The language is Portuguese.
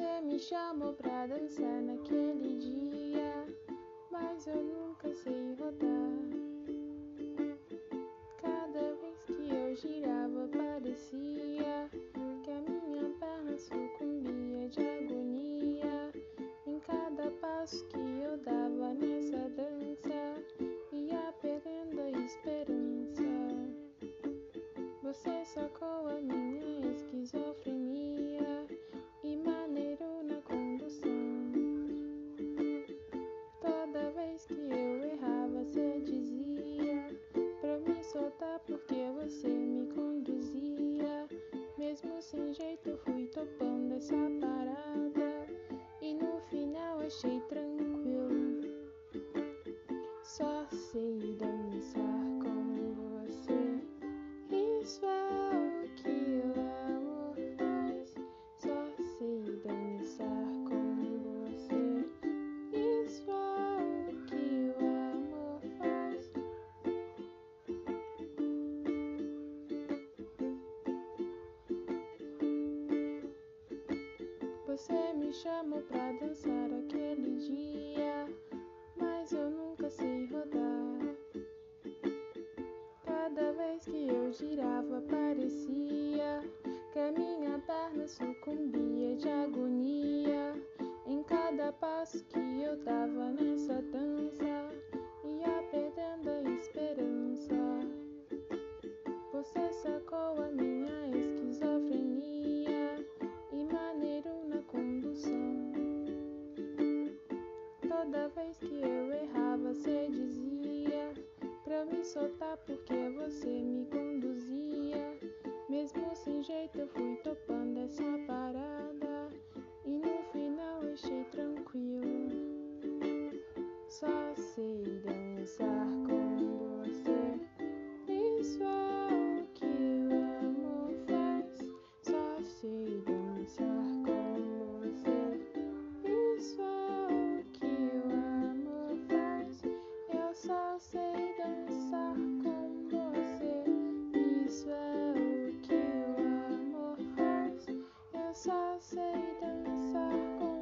me chamou pra dançar naquele dia, mas eu nunca sei rodar. Cada vez que eu girava, parecia que a minha perna sucumbia de agonia. Em cada passo que eu dava nessa dança, Você me chamou pra dançar aquele dia, mas eu nunca sei rodar. Cada vez que eu girava, parecia que a minha perna sucumbia de agonia. Em cada passo que eu dava nessa dança, eu errava, você dizia pra me soltar porque você me conduzia. sei dançar com